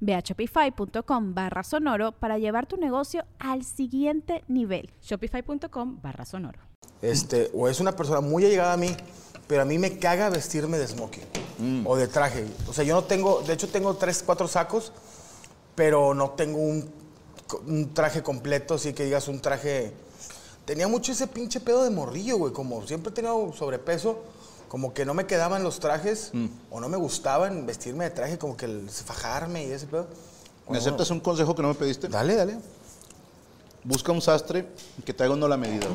Ve a shopify.com barra sonoro para llevar tu negocio al siguiente nivel. Shopify.com barra sonoro. Este, o es una persona muy allegada a mí, pero a mí me caga vestirme de smoking o de traje. O sea, yo no tengo, de hecho tengo tres, cuatro sacos, pero no tengo un, un traje completo, así que digas un traje... Tenía mucho ese pinche pedo de morrillo, güey, como siempre he tenido sobrepeso como que no me quedaban los trajes o no me gustaban vestirme de traje, como que el fajarme y ese pedo. ¿Me aceptas un consejo que no me pediste? Dale, dale. Busca un sastre que te haga uno la medida.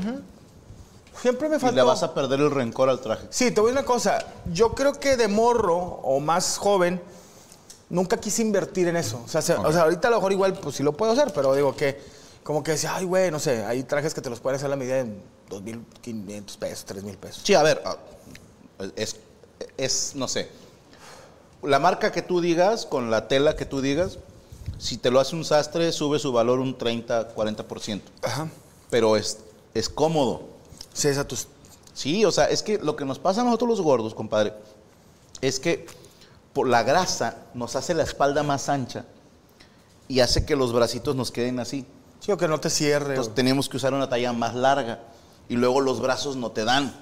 Siempre me Y faltó. le vas a perder el rencor al traje. Sí, te voy a decir una cosa. Yo creo que de morro o más joven, nunca quise invertir en eso. O sea, se- o sea, ahorita a lo mejor igual pues sí lo puedo hacer, pero digo que como que decía, ay, güey, no sé, hay trajes que te los pueden hacer la medida en 2.500 pesos, 3.000 pesos. Sí, a ver, es, es, no sé, la marca que tú digas, con la tela que tú digas, si te lo hace un sastre, sube su valor un 30, 40%. Ajá. Pero es, es cómodo. Sí, tus... Sí, o sea, es que lo que nos pasa a nosotros los gordos, compadre, es que por la grasa nos hace la espalda más ancha y hace que los bracitos nos queden así. Sí, o que no te cierre. Entonces o- tenemos que usar una talla más larga y luego los brazos no te dan.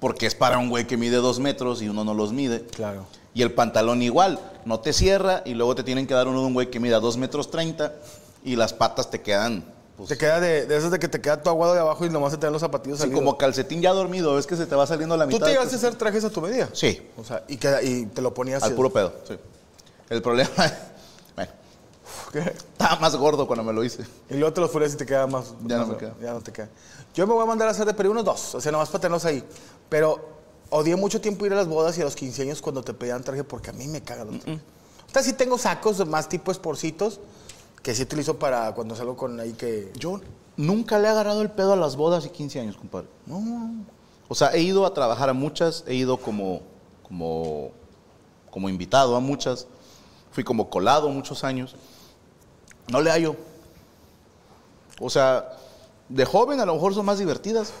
Porque es para un güey que mide dos metros y uno no los mide. Claro. Y el pantalón igual, no te cierra y luego te tienen que dar uno de un güey que mida dos metros treinta y las patas te quedan pues, Te queda de, de esos de que te queda tu aguado de abajo y nomás se te dan los zapatillos salidos. como calcetín ya dormido, ves que se te va saliendo la ¿Tú mitad. te de- llegaste a hacer trajes a tu medida? Sí, O sea, y, queda- y te lo ponías... al puro pedo, sí. El problema, bueno, ¿Qué? estaba más gordo cuando me lo hice. Y luego te los fueras y te queda más... Ya no me queda. Ya no te queda. Yo me voy a mandar a hacer de Perú unos dos, o sea, nomás para tenerlos ahí. Pero odié mucho tiempo ir a las bodas y a los 15 años cuando te pedían traje porque a mí me cagan los trajes. O sea, sí tengo sacos más tipo esporcitos que sí utilizo para cuando salgo con ahí que... Yo nunca le he agarrado el pedo a las bodas y 15 años, compadre. No. O sea, he ido a trabajar a muchas, he ido como, como, como invitado a muchas, fui como colado muchos años. No le hallo. O sea, de joven a lo mejor son más divertidas.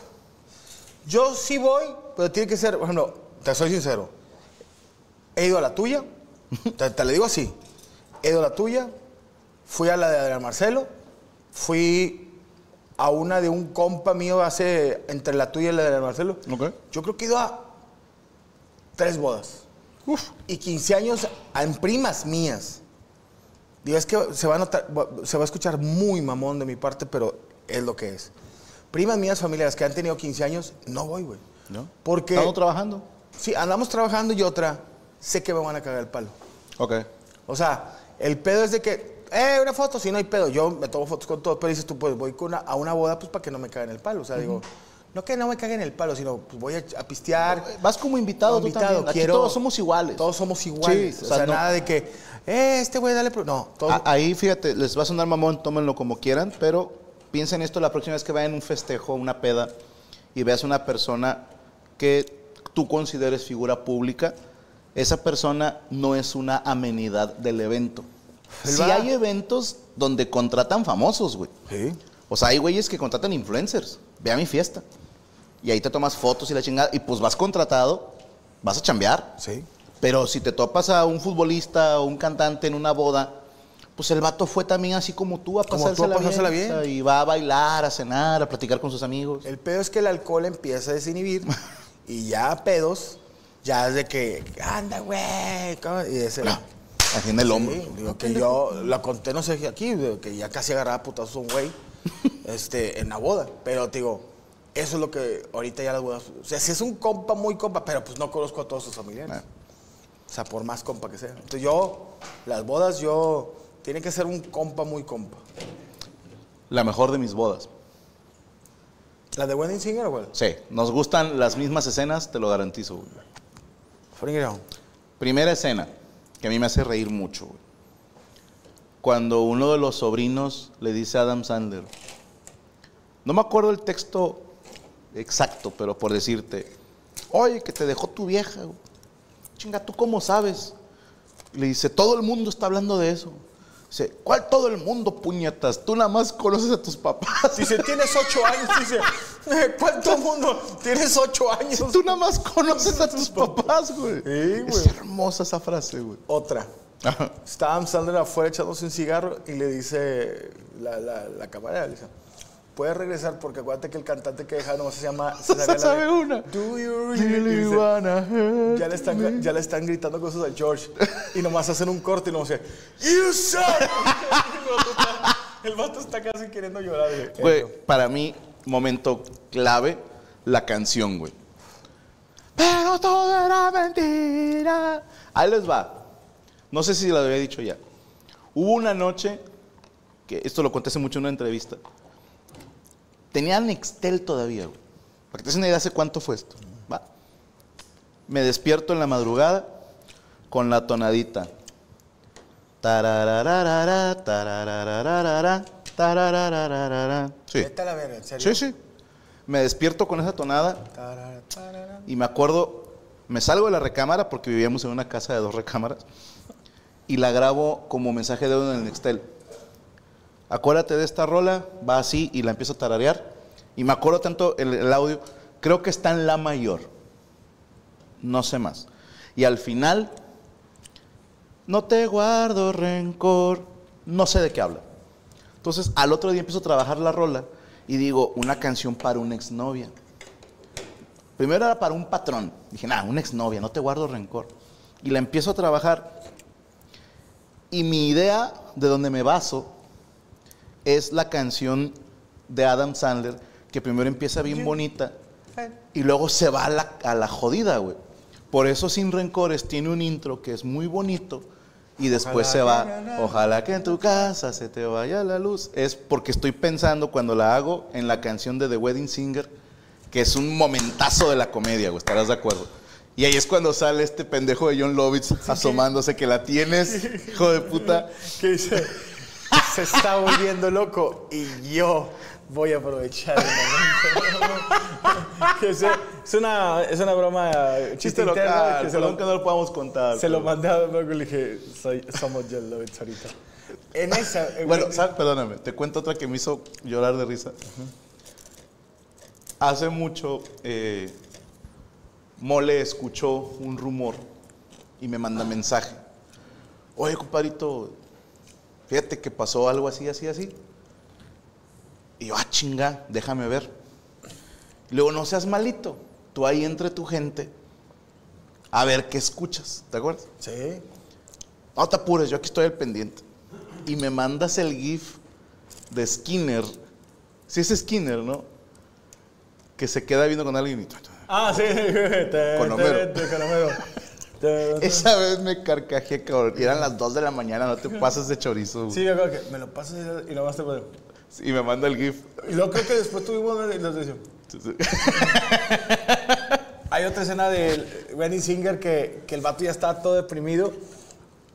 Yo sí voy, pero tiene que ser, por ejemplo, te soy sincero. He ido a la tuya, te, te le digo así. He ido a la tuya, fui a la de Adrián Marcelo, fui a una de un compa mío hace entre la tuya y la de Adrián Marcelo. Yo creo que he ido a tres bodas. Y 15 años en primas mías. Digo, es que se va, a notar- se va a escuchar muy mamón de mi parte, pero es lo que es. Primas mías familiares que han tenido 15 años, no voy, güey. ¿No? Porque Estamos trabajando. si andamos trabajando y otra, sé que me van a cagar el palo. Ok. O sea, el pedo es de que, eh, una foto, si no hay pedo. Yo me tomo fotos con todos, pero dices tú, pues voy con una- a una boda pues para que no me caguen el palo. O sea, digo, no que no me caguen el palo, sino pues voy a, a pistear. Vas como invitado, Como tú también. Aquí quiero- todos somos iguales. Todos somos iguales. Sí, o o sea, no- nada de que, eh, este güey, dale. pro-". No, todos. Ahí, fíjate, les va a sonar mamón, tómenlo como quieran, pero piensen esto la próxima vez que vayan a un festejo, una peda, y veas una persona que tú consideres figura pública, esa persona no es una amenidad del evento. Si va- hay eventos donde contratan famosos, güey. Sí. O sea, hay güeyes que contratan influencers. Ve a mi fiesta. Y ahí te tomas fotos y la chingada. Y pues vas contratado, vas a chambear. Sí. Pero si te topas a un futbolista o un cantante en una boda, pues el vato fue también así como tú a Como tú a pasársela, pasársela bien. bien. O sea, y va a bailar, a cenar, a platicar con sus amigos. El pedo es que el alcohol empieza a desinhibir y ya pedos, ya es de que, anda, güey. Y ese. Así en el hombro. Sí, digo que yo la conté, no sé aquí, que ya casi agarraba putazos a un güey este, en la boda. Pero te digo, Eso es lo que ahorita ya las bodas. O sea, si es un compa muy compa, pero pues no conozco a todos sus familiares. O sea, por más compa que sea. Entonces yo, las bodas, yo. Tiene que ser un compa muy compa. La mejor de mis bodas. ¿La de Wedding Singer o cuál? Sí, nos gustan las mismas escenas, te lo garantizo. güey. Primera escena, que a mí me hace reír mucho. güey. Cuando uno de los sobrinos le dice a Adam Sandler, no me acuerdo el texto exacto, pero por decirte, oye, que te dejó tu vieja. güey. Chinga, ¿tú cómo sabes? Le dice, todo el mundo está hablando de eso. Dice, ¿cuál todo el mundo, puñetas? Tú nada más conoces a tus papás. Dice, tienes ocho años. Dice, ¿cuánto mundo? Tienes ocho años. Tú nada más conoces a tus papás, güey. Sí, güey. Es hermosa esa frase, güey. Otra. Adam Sandler afuera echándose un cigarro y le dice la, la, la camarera, le dice, puedes regresar porque acuérdate que el cantante que deja nomás se llama... Se sabe una. Do you Really dice, wanna hurt ya, le están, ya le están gritando cosas a George y nomás hacen un corte y nomás dice, You suck! el, vato está, casi queriendo llorar. Güey, para mí, momento clave, la canción, güey. Pero todo era mentira. Ahí les va. No sé si lo había dicho ya. Hubo una noche, que esto lo conté hace mucho en una entrevista. Tenía Nextel todavía, güey. Para que te des una idea hace cuánto fue esto. Va. Me despierto en la madrugada con la tonadita. Tararararara, tararararara, tararararara. Sí. Vete a la verga, en serio. Sí, sí. Me despierto con esa tonada y me acuerdo, me salgo de la recámara porque vivíamos en una casa de dos recámaras y la grabo como mensaje de audio en el Nextel. Acuérdate de esta rola, va así y la empiezo a tararear. Y me acuerdo tanto el, audio, creo que está en la mayor, no sé más. Y al final, no te guardo rencor, no sé de qué habla. Entonces, al otro día empiezo a trabajar la rola y digo, una canción para una exnovia. Primero era para un patrón. Dije, nada, una exnovia, no te guardo rencor. Y la empiezo a trabajar. Y mi idea de donde me baso es la canción de Adam Sandler, que primero empieza bien bonita y luego se va a la, a la jodida, güey. Por eso Sin Rencores tiene un intro que es muy bonito y después se va, ojalá que en tu casa se te vaya la luz. Es porque estoy pensando cuando la hago en la canción de The Wedding Singer, que es un momentazo de la comedia, güey, estarás de acuerdo. Y ahí es cuando sale este pendejo de John Lovitz asomándose que la tienes, hijo de puta. que dice, se está volviendo loco y yo voy a aprovechar el momento. que se- es, una, es una broma, chiste Chiste local, que se perdón lo, que no lo podamos contar. se lo mandé a Marco y le dije, soy, somos John Lovitz ahorita. En esa... eh, Bueno, ¿sabes? Perdóname, te cuento otra que me hizo llorar de risa. Hace mucho, eh, Mole escuchó un rumor y me manda mensaje. Oye, compadrito, fíjate que pasó algo así, así, así. Y yo, ah, chinga, déjame ver. Y luego, no seas malito, tú ahí entre tu gente, a ver qué escuchas, ¿te acuerdas? Sí. No te apures, yo aquí estoy al pendiente. Y me mandas el GIF de Skinner. Si es Skinner, ¿no? Que se queda viendo con alguien y... Ah, sí. Con Homero. Con Homero. Esa vez me carcajé, cabrón. Y eran las 2 de la mañana, no te pases de chorizo. güey. Sí, me acuerdo que me lo pasas y nomás te puedo. Y me manda el GIF. Y luego creo que después tuvimos una y nos decía, Hay otra escena de Benny Singer que, que el vato ya está todo deprimido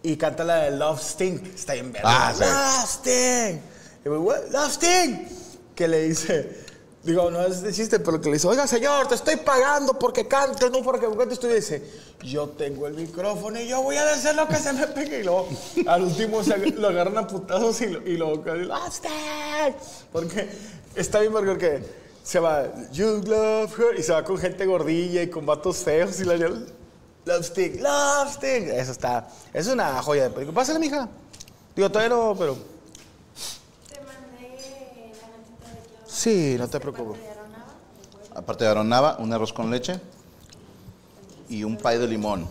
y canta la de Love Sting. Está bien verga. Ah, sí. Love Sting. Y "What? Love Sting. Que le dice, digo, no es de chiste, pero que le dice, oiga señor, te estoy pagando porque cantes, no porque cantes. Tú y dice, yo tengo el micrófono y yo voy a hacer lo que se me pegue. Y luego, al último lo agarran a putazos y lo, y lo Love Sting. Porque está bien porque se va, you love her, y se va con gente gordilla y con vatos feos y la Love Sting, Love Sting. Eso está, es una joya de película. Pásale, mija. Digo, todavía no, pero. Sí, no te preocupes. Aparte de aronaba, un arroz con leche y un pay de limón.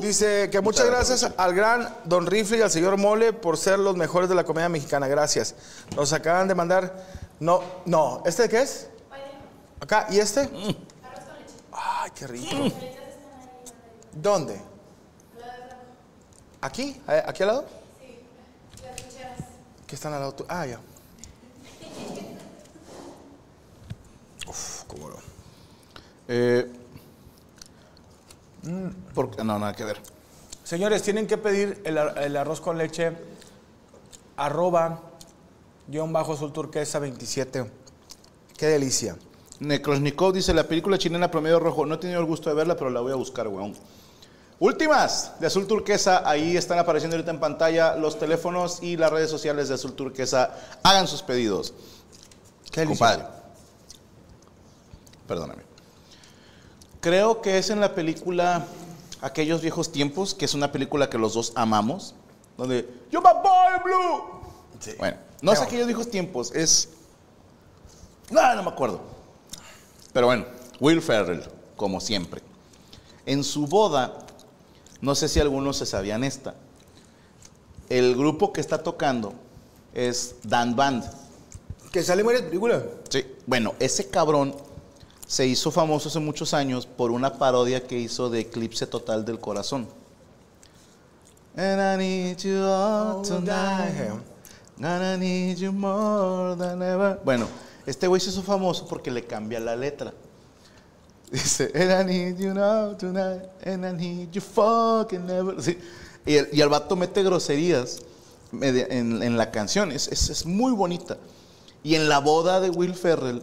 Dice que muchas gracias al gran Don Rifle y al señor Mole por ser los mejores de la comedia mexicana. Gracias. Nos acaban de mandar. No, no. ¿Este de qué es? Acá, ¿y este? Ay, qué rico. ¿Dónde? ¿Aquí? ¿Eh, ¿Aquí al lado? Sí, ¿Qué están al lado? tú? Ah, ya. Eh, porque, no, nada que ver. Señores, tienen que pedir el, ar- el arroz con leche arroba guion bajo azul turquesa 27. Qué delicia. Necrosnikov dice, la película chilena Promedio Rojo, no he tenido el gusto de verla, pero la voy a buscar, weón. Últimas, de Azul Turquesa, ahí están apareciendo ahorita en pantalla los teléfonos y las redes sociales de Azul Turquesa. Hagan sus pedidos. Qué delicia. Compadre. Perdóname. Creo que es en la película Aquellos viejos tiempos, que es una película que los dos amamos, donde yo my boy blue. Sí. Bueno, no es aquellos viejos tiempos, es no, no me acuerdo. Pero bueno, Will Ferrell, como siempre. En su boda, no sé si algunos se sabían esta. El grupo que está tocando es Dan Band. Que sale en varias películas. Sí. Bueno, ese cabrón se hizo famoso hace muchos años por una parodia que hizo de Eclipse Total del Corazón. And I need you all tonight. And I need you more than ever. Bueno, este güey se hizo famoso porque le cambia la letra. Dice, and I need you now tonight, and I need you fucking ever. Sí. Y, el, y el vato mete groserías en, en la canción. Es, es, es muy bonita. Y en la boda de Will Ferrell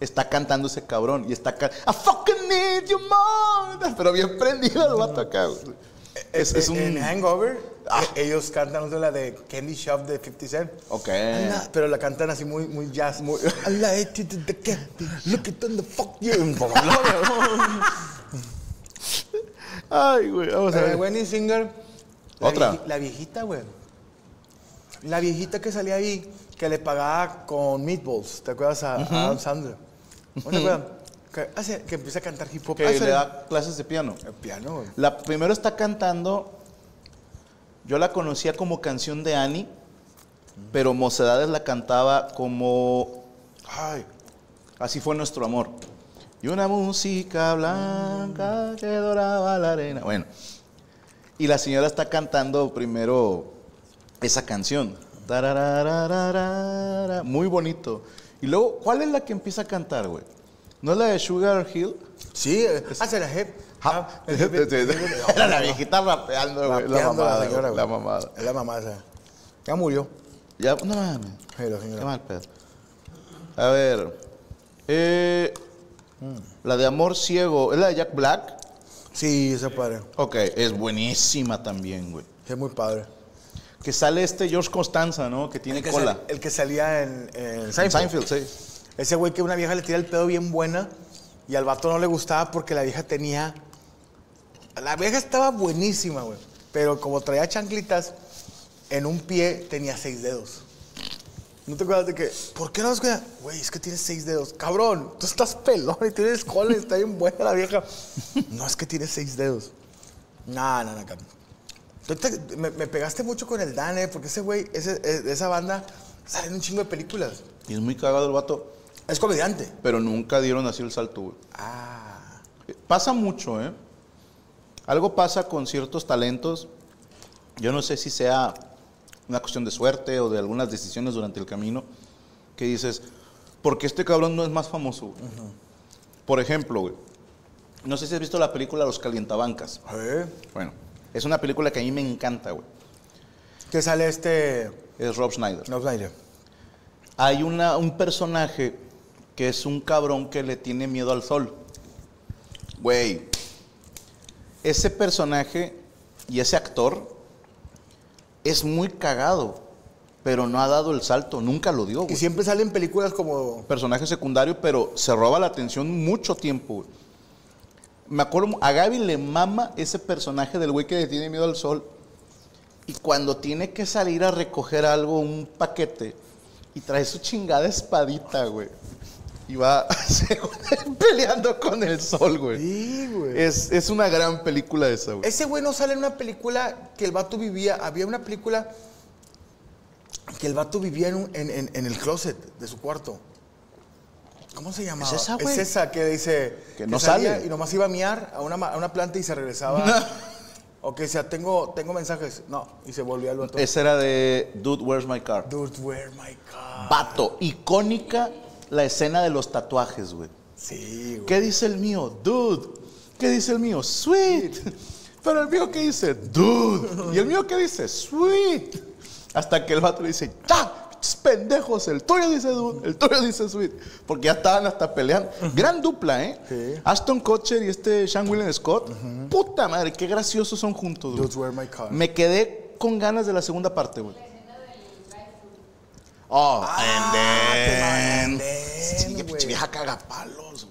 está cantando ese cabrón. Y está I fucking need you more. Pero bien prendido el vato acá. Es, es un... En Hangover, Ah. eh, ellos cantan la de Candy Shop de 50 Cent. Ok. Pero la cantan así muy, muy jazz. Muy, I like to the candy, look it on the fuck you. Ay, güey, vamos a ver. Wendy Singer. la Otra. vieji- la viejita, güey. La viejita que salía ahí, que le pagaba con meatballs. ¿Te acuerdas a, a Adam Sandler? Que, hace- que empieza a cantar hip hop. Que Hace- le da clases de piano. El piano, güey. La primero está cantando, yo la conocía como canción de Annie, pero Mocedades la cantaba como, ay, así fue nuestro amor. Y una música blanca que doraba la arena. Bueno, y la señora está cantando primero esa canción. Muy bonito. Y luego, ¿cuál es la que empieza a cantar, güey? ¿No es la de Sugar Hill? Sí, eh, hace la hip. Ja- Ah, Era la viejita rapeando, güey. La mamada, la güey. mamada. Es la mamada. Ya murió. Ya, no mames. La Qué mal pedo. A ver. eh, La de Amor Ciego. ¿Es la de Jack Black? Sí, ese padre. Ok, es buenísima también, güey. Es muy padre. Que sale este George Constanza, ¿no? Que tiene El que, cola. sal- el que salía en, en Seinfeld. sí. Ese güey que una vieja le tira el pedo bien buena y al vato no le gustaba porque la vieja tenía. La vieja estaba buenísima, güey. Pero como traía chanclitas, en un pie tenía seis dedos. ¿No te acuerdas de que, ¿por qué no los cuida? Güey, es que tienes seis dedos. Cabrón, tú estás pelón y tienes cola y está bien buena la vieja. No, es que tienes seis dedos. No, no, no, cabrón. Te- me, me pegaste mucho con el Dan, eh, porque ese güey, ese- eh, esa banda, sale en un chingo de películas. Y es muy cagado el vato. Es comediante. Pero nunca dieron así el salto, güey. Ah. Pasa mucho, ¿eh? Algo pasa con ciertos talentos. Yo no sé si sea una cuestión de suerte o de algunas decisiones durante el camino que dices, porque este cabrón no es más famoso? güey?" Por ejemplo, güey, no sé si has visto la película Los Calientabancas. ¿Eh? Bueno, es una película que a mí me encanta, güey. Que sale este. Es Rob Schneider. No, Snyder. Hay una, un personaje que es un cabrón que le tiene miedo al sol. Güey, ese personaje y ese actor es muy cagado, pero no ha dado el salto, nunca lo dio. Y güey. siempre salen películas como. Personaje secundario, pero se roba la atención mucho tiempo. güey. Me acuerdo, a Gaby le mama ese personaje del güey que le tiene miedo al sol. Y cuando tiene que salir a recoger algo, un paquete, y trae su chingada espadita, güey. Y va peleando con el sol, güey. Sí, güey. Es, es una gran película esa, güey. Ese güey no sale en una película que el vato vivía. Había una película que el vato vivía en, un- en- en- en el closet de su cuarto. ¿Cómo se llamaba? Es esa, güey. Es esa que dice. Que no sale. Y nomás iba a miar a una, a una planta y se regresaba. o que decía, tengo, tengo mensajes. No, y se volvía al vato. Esa era de Dude, Where's My Car? Dude, where my car. Vato, icónica la escena de los tatuajes, güey. Sí, güey. ¿Qué dice el mío? Dude. ¿Qué dice el mío? Sweet. Pero el mío, ¿qué dice? Dude. ¿Y el mío qué dice? Sweet. Hasta que el vato le dice, ¡ya! Pendejos, el tuyo dice dude, el tuyo dice sweet. Porque ya estaban hasta peleando. Gran dupla, ¿eh? Sí. Aston Kutcher y este Sean William Scott. Puta madre, qué graciosos son juntos. Dude. Me quedé con ganas de la segunda parte, güey. Oh, and then. and then, Sí, vieja cagapalos.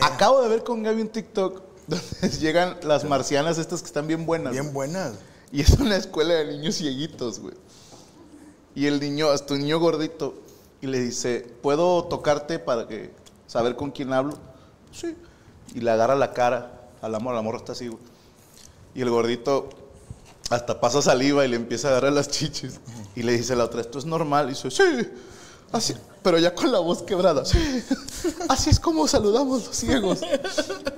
Acabo de ver con Gaby un TikTok donde llegan las marcianas estas que están bien buenas. Bien buenas. Y es una escuela de niños cieguitos, güey. Y el niño, hasta un niño gordito, y le dice, ¿puedo tocarte para que saber con quién hablo? Sí. Y le agarra la cara a la morra, la morra está así, güey. Y el gordito hasta pasa saliva y le empieza a agarrar las chichis. Y le dice a la otra, ¿esto es normal? Y dice, sí. Así, pero ya con la voz quebrada. Sí. Así es como saludamos los ciegos.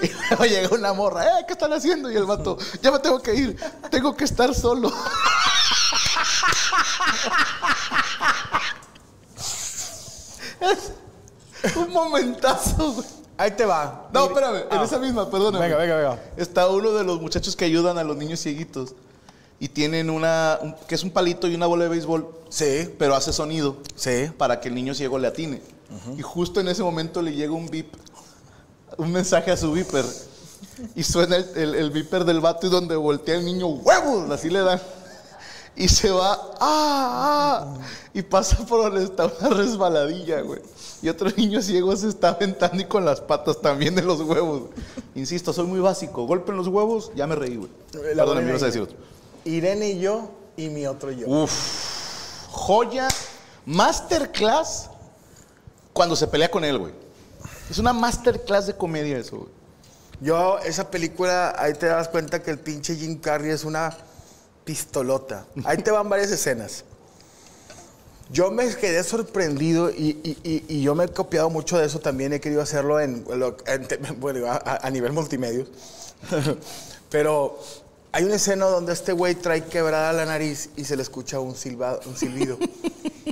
Y luego llega una morra, ¿eh? ¿Qué están haciendo? Y el vato, ya me tengo que ir. Tengo que estar solo. Es un momentazo, güey. Ahí te va. No, espérame, en Ah. esa misma, perdóname. Venga, venga, venga. Está uno de los muchachos que ayudan a los niños cieguitos. Y tienen una, un- que es un palito y una bola de béisbol, Sí, pero hace sonido sí. para que el niño ciego le atine. Y justo en ese momento le llega un beep, un mensaje a su beeper. Y suena el, el, el beeper del vato y donde voltea el niño, huevos, así le dan. Y se va, ¡ah! ah", y pasa por donde está una resbaladilla, güey. Y otro niño ciego se está aventando y con las patas también de los huevos. Insisto, soy muy básico. Golpe en los huevos, ya me reí, güey. La Perdón, me ibas a decir otro. Irene y yo y mi otro yo. Uf, joya, masterclass cuando se pelea con él, güey. Es una masterclass de comedia eso, güey. Yo, esa película, ahí te das cuenta que el pinche Jim Carrey es una pistolota. Ahí te van varias escenas. Yo me quedé sorprendido y, yo me he copiado mucho de eso también. He querido hacerlo en, bueno, a, nivel multimedios. Pero hay una escena donde este güey trae quebrada la nariz y se le escucha un, silba- un silbido.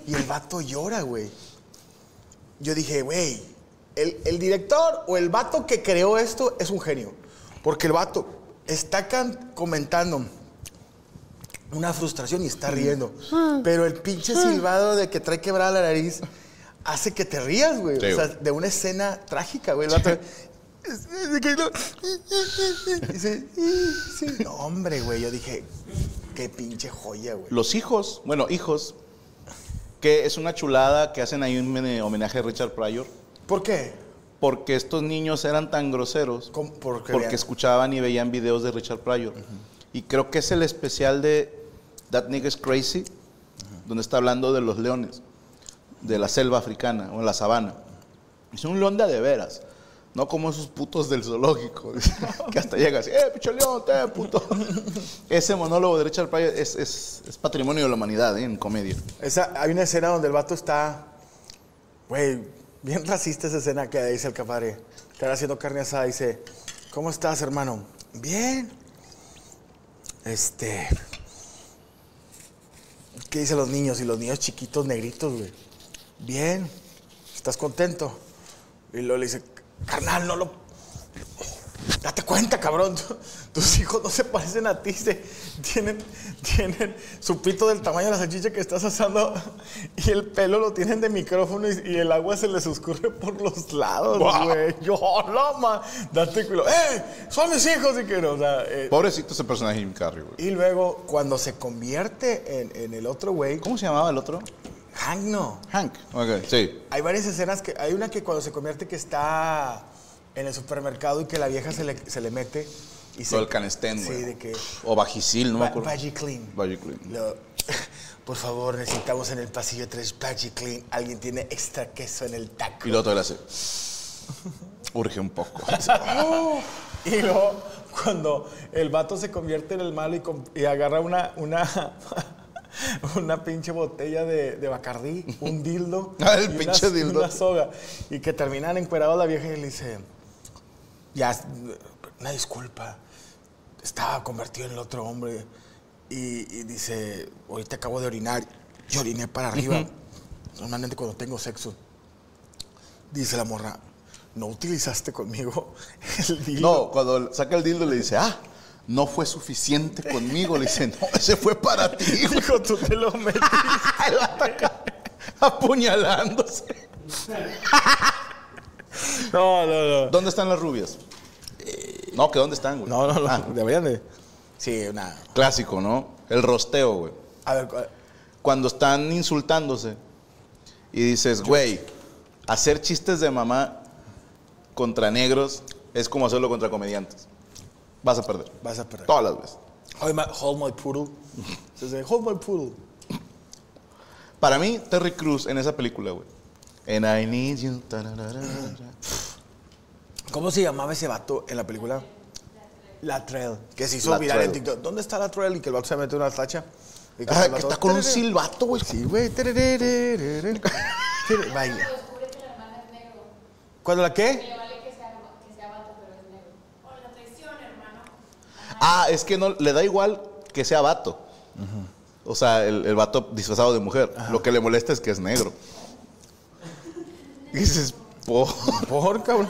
y el vato llora, güey. Yo dije, güey, el, el director o el vato que creó esto es un genio. Porque el vato está comentando una frustración y está riendo. Pero el pinche silbado de que trae quebrada la nariz hace que te rías, güey. Sí, o sea, de una escena trágica, güey. El vato. Dice, sí. No, hombre, güey. Yo dije, qué pinche joya, güey. Los hijos, bueno, hijos, que es una chulada que hacen ahí un homenaje a Richard Pryor, ¿Por qué? porque estos niños eran tan groseros ¿Cómo? Porque porque vean. escuchaban y veían videos de Richard Pryor. Y creo que es el especial de That Nigga's Crazy, donde está hablando de los leones, de la selva africana o en la sabana. Es un león de veras, no como esos putos del zoológico, que hasta llega así, ¡eh, pinche león, te puto! Ese monólogo de Richard Pryor es, es- es patrimonio de la humanidad ¿eh? en comedia. Esa, hay una escena donde el vato está, güey, bien racista esa escena que dice el capare. Está haciendo carne asada dice, ¿cómo estás, hermano? Bien. Este, ¿qué dicen los niños? Y los niños chiquitos, negritos, güey. Bien. ¿Estás contento? Y luego le dice, carnal, no lo... Date cuenta, cabrón. tu- Tus hijos no se parecen a ti. se- tienen, tienen su pito del tamaño de la salchicha que estás asando y el pelo lo tienen de micrófono y, y el agua se les escurre por los lados, güey. Yo, no, ma. Date cuidado. ¡Eh! Son mis hijos, y que no. O sea, eh, Pobrecito ese personaje Jim Carrey, güey. y luego, cuando se convierte en, en el otro güey, ¿Cómo se llamaba el otro? Hank no. Hank. Ok, sí. Hay varias escenas que. Hay una que cuando se convierte que está en el supermercado y que la vieja se le, se le mete. Y se, el canestén, Sí, güey. de que. O Vagisil, no acuerdo. Vagiclean. Vagiclean. Lo- por favor, necesitamos en el pasillo 3 Vagiclean. Alguien tiene extra queso en el taco. Y luego todavía hace. Urge un poco. Y luego, cuando el vato se convierte en el malo y, y agarra una, una, una pinche botella de, de Bacardí, un dildo. Ah, el y pinche una, dildo. Una soga. Y que terminan encuerados la vieja y le dice, ya, una disculpa, estaba convertido en el otro hombre. Y, y dice, ahorita acabo de orinar, y oriné para arriba. Normalmente cuando tengo sexo. Dice la morra, ¿no utilizaste conmigo el dildo? No, cuando saca el dildo le dice, ah, no fue suficiente conmigo. Le dice, no, ese fue para ti. güey". Dijo, tú te lo metiste. Apuñalándose. No, no, no. ¿Dónde están las rubias? No, que dónde están, güey. No, no, no. Ah, Deberían de. Sí, una. clásico, ¿no? El rosteo, güey. A ver, cu- Cuando están insultándose y dices, güey, hacer chistes de mamá contra negros es como hacerlo contra comediantes. Vas a perder. vas a perder. Todas las veces. Hold my, hold my poodle. Se dice, hold my poodle. Para mí, Terry Cruz en esa película, güey. And I need you. ¿Cómo se llamaba ese vato en la película? La Trail. Que se hizo La viral en. TikTok. ¿Dónde está la Trail? Y que el vato se mete una tacha. Y que Ah, que está con un silbato, güey. Sí, güey. Vaya. ¿Cuándo la qué? Ah, es que no, le da igual que sea vato. O sea, el, el vato disfrazado de mujer. Lo que le molesta es que es negro. Y dices, po. Por cabrón.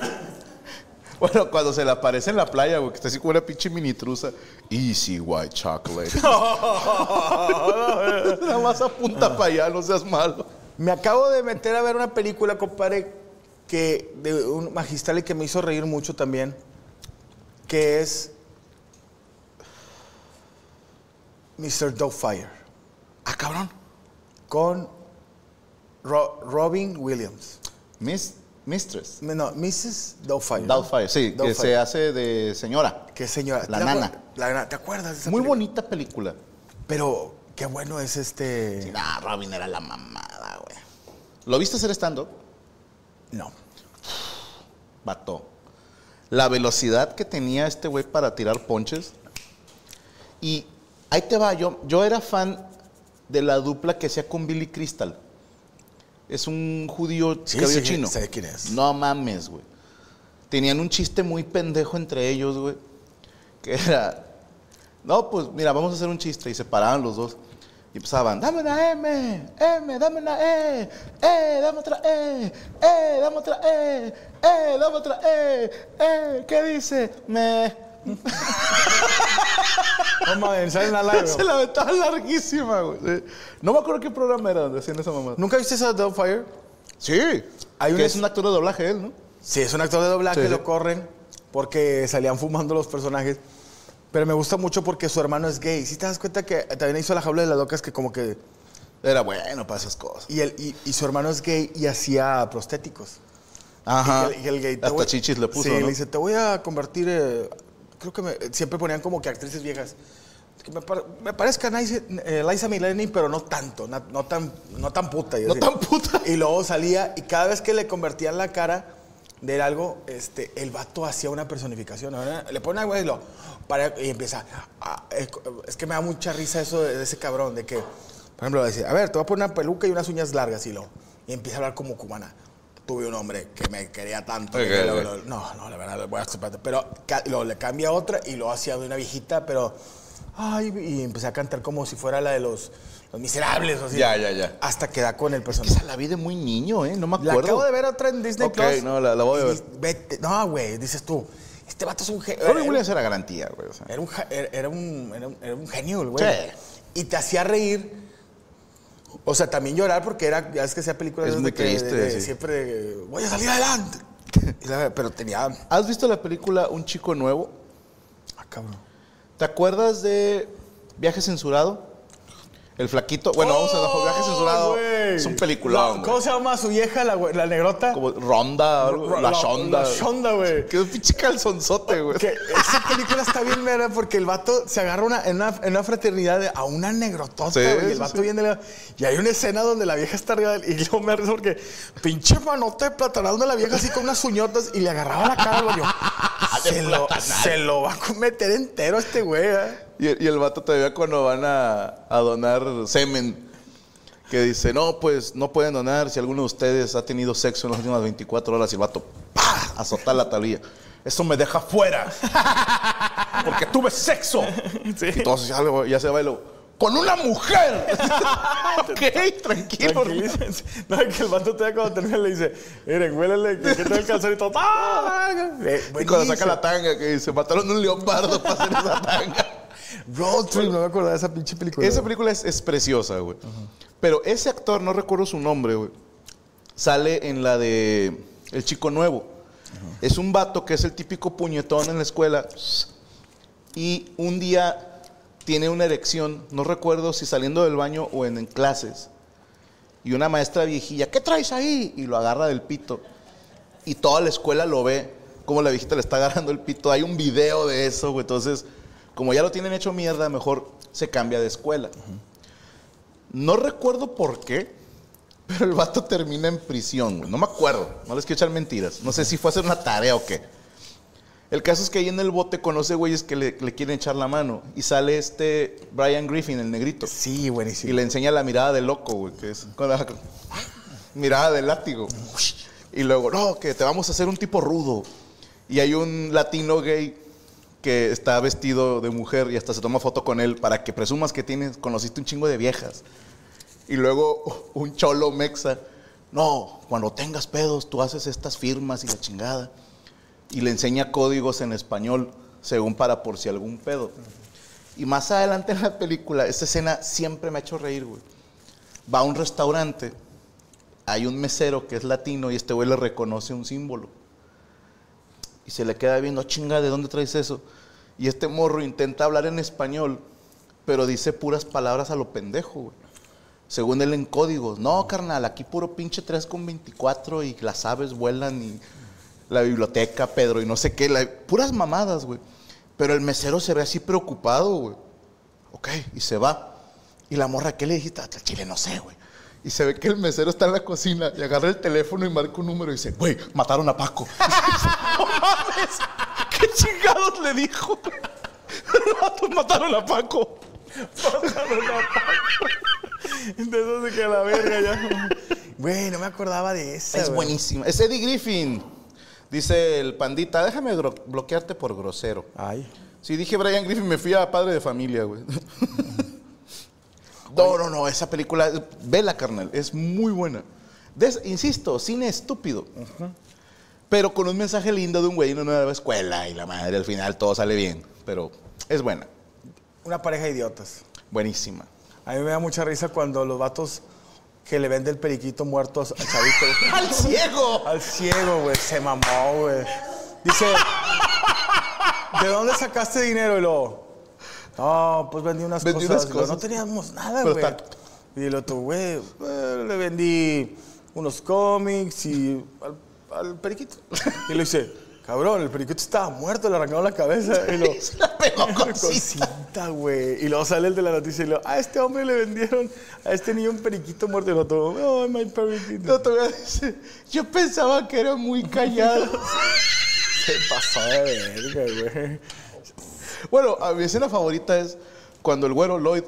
Bueno, cuando se le aparece en la playa, güey, que está así como una pinche mini truza. Easy white chocolate. Nada más apunta para allá, no seas malo. Me acabo de meter a ver una película, compadre, que de un magistral y que me hizo reír mucho también, que es Mr. Doubtfire, Ah, cabrón. con Ro- Robin Williams. Miss, mistress. No, Mrs. Doubtfire. Doubtfire, sí, que se hace de señora. Qué señora. La ¿Te nana. La nana. ¿Te acuerdas de esa Muy película? bonita película. Pero qué bueno es este... Nah, Robin era la mamada, güey. ¿Lo viste hacer estando? No. Vato. La velocidad que tenía este güey para tirar ponches. Y ahí te va, yo, yo era fan de la dupla que hacía con Billy Crystal. Es un judío Sí, cabello sí, chino. sé quién es. No mames, güey. Tenían un chiste muy pendejo entre ellos, güey. Que era. No, pues mira, vamos a hacer un chiste. Y se paraban los dos. Y empezaban, dame una M, M, dame una E, E, dame otra E, E, dame otra E, E, dame otra E, E, ¿qué dice? Me. No mames, sale una live. Se la aventaba larguísima, güey. Sí. No me acuerdo qué programa era donde hacían esa mamá. ¿Nunca viste esa Doubtfire? Sí. Hay un que es- un actor de doblaje él, ¿no? Sí, es un actor de doblaje, Sí, sí. lo corren porque salían fumando los personajes. Pero me gusta mucho porque su hermano es gay. Si te das cuenta que también hizo la jaula de las locas que como que... Era bueno para esas cosas. Y, él, y, y su hermano es gay y hacía prostéticos. Ajá. Y el, y el gay, te Hasta voy- chichis le puso, Sí, ¿no? le dice, te voy a convertir... eh, creo que me- siempre ponían como que actrices viejas. Que me, me parezca Liza, eh, Liza Mileni, pero no tanto, na- no, tan, no tan puta. No así. tan puta. Y luego salía y cada vez que le convertían la cara de algo, este, el vato hacía una personificación. Le pone algo y lo para, y empieza. a- es, es que me da mucha risa eso de, de ese cabrón, de que, por ejemplo, decir, a ver, te voy a poner una peluca y unas uñas largas y lo y empieza a hablar como cubana. Tuve un hombre que me quería tanto. Ok, que lo- ok. lo- no, no, la verdad, voy a aceptar. Pero ca- lo, le cambia otra y lo hacía de una viejita, pero. Ay, y empecé a cantar como si fuera la de los, los miserables o así. Ya, ya, ya. Hasta que da con el Esa personaje. la vi de muy niño, ¿eh? No me La acuerdo. acabo de ver otra en Disney Ok, Plus. no, la- la voy a ver. vete- no, güey, dices tú. Este vato es un genio. Robin Williams era garantía, güey. o sea. Era un, era, un, era un- era un genio, güey. Sí. Y te hacía reír. O sea, también llorar porque era, ya es que sea películas Es de muy que- triste, de- de sí. siempre voy a salir adelante. La- pero tenía. ¿Has visto la película Un chico nuevo? Ah, cabrón. ¿Te acuerdas de Viaje censurado? El flaquito. Bueno, vamos a ver, Viaje censurado. Oh, güey. Es un peliculón, No, ¿Cómo se llama su vieja, la, güey- la negrota? Como Ronda, la Shonda. La Shonda, güey. Un pinche calzonzote, güey. Que esa película está bien mera porque el vato se agarra una, en, una, en una fraternidad de- a una negrotota, Sí, güey, y el sí, vato sí. viene delgado. Y hay una escena donde la vieja está arriba del- y luego me da risa porque pinche manota de platanal de la vieja así con unas uñotas y le agarraba la cara al baño. Se lo, se lo va a meter entero este güey, ¿eh? Y, el- y el vato todavía cuando van a, a donar semen, que dice, no, pues no pueden donar si alguno de ustedes ha tenido sexo en las últimas 24 horas. Y el vato, ¡pah! Azotar la tablilla. Eso me deja fuera. Porque tuve sexo. Y todos ya, ya se luego, con una mujer. ok, tranquilo. No, que el vato todavía cuando termina le dice, miren, huélele, que, tengo el calzón y todo. Y cuando saca la tanga, que dice, mataron un leopardo para hacer esa tanga. Road Trip, no me acuerdo de esa pinche película. Esa película es, es preciosa, güey. Pero ese actor, no recuerdo su nombre, güey. Sale en la de El Chico Nuevo. Es un vato que es el típico puñetón en la escuela. Y un día tiene una erección, no recuerdo si saliendo del baño o en, en clases. Y una maestra viejilla, ¿qué traes ahí? Y lo agarra del pito. Y toda la escuela lo ve, como la viejita le está agarrando el pito. Hay un video de eso, güey. Entonces, como ya lo tienen hecho mierda, mejor se cambia de escuela. No recuerdo por qué, pero el vato termina en prisión, güey. No me acuerdo, no les quiero echar mentiras. No sé si fue a hacer una tarea o qué. El caso es que ahí en el bote conoce güeyes que le, le quieren echar la mano. Y sale este Brian Griffin, el negrito. Sí, buenísimo. Y le enseña la mirada de loco, güey, que es con la mirada de látigo. Y luego, no, que te vamos a hacer un tipo rudo. Y hay un latino gay que está vestido de mujer y hasta se toma foto con él para que presumas que tienes, conociste un chingo de viejas. Y luego un cholo mexa, no, cuando tengas pedos tú haces estas firmas y la chingada. Y le enseña códigos en español, según para por si algún pedo. Y más adelante en la película, esta escena siempre me ha hecho reír, güey. Va a un restaurante, hay un mesero que es latino y este güey le reconoce un símbolo. Y se le queda viendo, chinga, ¿de dónde traes eso? Y este morro intenta hablar en español, pero dice puras palabras a lo pendejo, güey. Según él en códigos. No, carnal, aquí puro pinche 3 con 24 y las aves vuelan y la biblioteca, Pedro, y no sé qué. puras mamadas, güey. Pero el mesero se ve así preocupado, güey. Ok, y se va. Y la morra, ¿qué le dijiste? Al chile, no sé, güey. Y se ve que el mesero está en la cocina y agarra el teléfono y marca un número y dice, güey, mataron a Paco. no mames, ¿qué chingados le dijo? Los vatos mataron a Paco. Eso se queda la verga ya. Güey, no me acordaba de esa. Es buenísima. Es Eddie Griffin. Dice el pandita, déjame bloquearte por grosero. Ay. Si dije Brian Griffin, me fui a padre de familia, güey. No, no, no, esa película, vela, carnal, es muy buena. Des- insisto, cine estúpido. Pero con un mensaje lindo de un güey en una nueva escuela y la madre, al final todo sale bien. Pero es buena, Una pareja de idiotas. buenísima. A mí me da mucha risa cuando los vatos que le venden el periquito muerto al chavito. ¡Al ciego! Al ciego, güey. Se mamó, güey. Dice, ¿de dónde sacaste dinero? Y luego, no, pues vendí unas Vendí cosas. unas cosas. No teníamos nada, güey. Y el otro, güey, eh, le vendí unos cómics y al, al periquito. Y le dice, cabrón, el periquito estaba muerto, le arrancaron la cabeza. Y lo, Se la pegó con cinta. güey. Y luego sale el de la noticia y lo, a este hombre le vendieron a este niño un periquito muerto. Y el otro, oh, my periquito. No, todavía dice, yo pensaba que era muy callado. Se pasó de verga, güey. Bueno, a mi escena favorita es cuando el güero Lloyd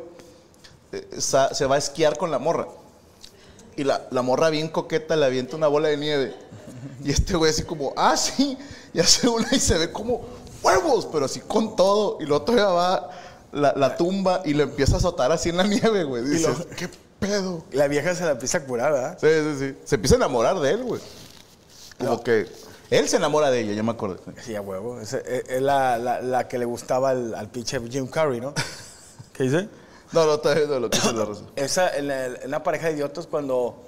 eh, sa- se va a esquiar con la morra. Y la, la morra bien coqueta le avienta una bola de nieve. Y este güey así como, ah, sí. Y hace una y se ve como huevos, pero así con todo. Y luego todavía va la, la tumba y le empieza a azotar así en la nieve, güey. Dices, lo- ¿qué pedo? La vieja se la empieza a curar, ¿verdad? Sí, sí, sí. Se empieza a enamorar de él, güey. Como que él se enamora de ella, ya me acuerdo. Sí, a huevo. Es, es- es la, la- la que le gustaba al, al pinche Jim Carrey, ¿no? ¿Qué dice? No, no, todavía no lo quise la razón. Esa, en, la- en una pareja de idiotas cuando...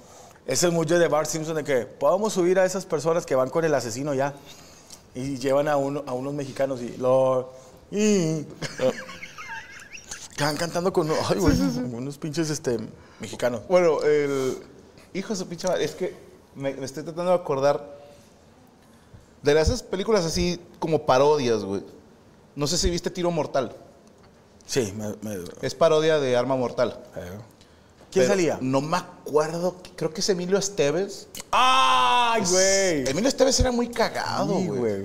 Es el mucho de Bart Simpson de que podamos subir a esas personas que van con el asesino ya. Y llevan a, uno, a unos mexicanos y lo... Y, Están cantando con ay, güey, unos pinches este, mexicanos. Bueno, el hijo de su pinche madre, es que me, me estoy tratando de acordar de esas películas así como parodias, güey. No sé si viste Tiro Mortal. Sí, me... me- Es parodia de Arma Mortal. eh. ¿Quién Pero salía? No me acuerdo, creo que es Emilio Esteves. ¡Ay, güey! Emilio Esteves era muy cagado, Sí, güey.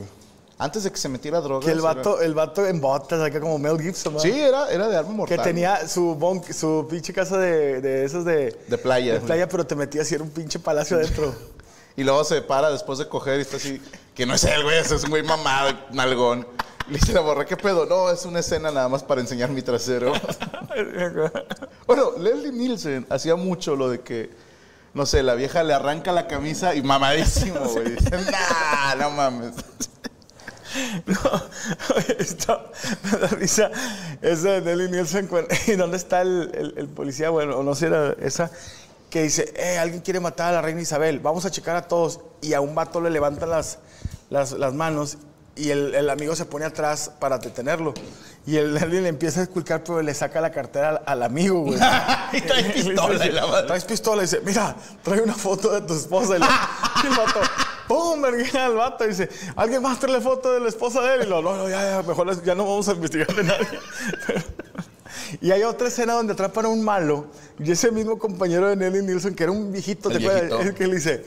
Antes de que se metiera drogas. Que el era- vato, el vato en botas, acá como Mel Gibson, ¿no? Sí, era, era de arma mortal. Que tenía su bunk, su pinche casa de, de esos de... De playa. De playa, pero te metías y era un pinche palacio adentro. Y luego se para después de coger y está así. Que no es él, güey, es un güey mamado, nalgón. Le dice la borra, ¿qué pedo? No, es una escena nada más para enseñar mi trasero. bueno, Leslie Nielsen hacía mucho lo de que, no sé, la vieja le arranca la camisa y mamadísimo, güey. Dice, nah, no mames. No, esto me da risa. Esa de Nelly Nielsen. ¿Y dónde está el, el- el policía? Bueno, o no sé, era esa. Que dice, eh, alguien quiere matar a la reina Isabel. Vamos a checar a todos. Y a un vato le levantan las, las, las manos. Y el, el amigo se pone atrás para detenerlo. Y el Nelly le empieza a esculcar, pero le saca la cartera al, al amigo, güey. Y trae pistola y la madre. Traes pistola. Y dice, mira, trae una foto de tu esposa. Y, le- y el vato, ¡pum! Verguina al vato. Y dice, ¿alguien más trae foto de la esposa de él? Y lo, no, no, ya, ya, mejor ya no vamos a investigar de nadie. Y hay otra escena donde atrapan a un malo. Y ese mismo compañero de Nelly Nielsen, que era un viejito, El ¿te acuerdas? que le dice,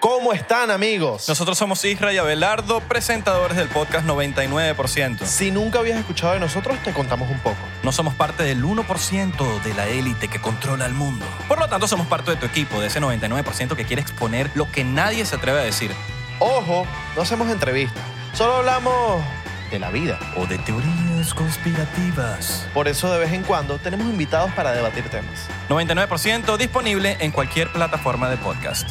¿Cómo están amigos? Nosotros somos Isra y Abelardo, presentadores del podcast 99%. Si nunca habías escuchado de nosotros, te contamos un poco. No somos parte del 1% de la élite que controla el mundo. Por lo tanto, somos parte de tu equipo, de ese 99% que quiere exponer lo que nadie se atreve a decir. Ojo, no hacemos entrevistas, solo hablamos de la vida. O de teorías conspirativas. Por eso de vez en cuando tenemos invitados para debatir temas. 99% disponible en cualquier plataforma de podcast.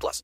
plus.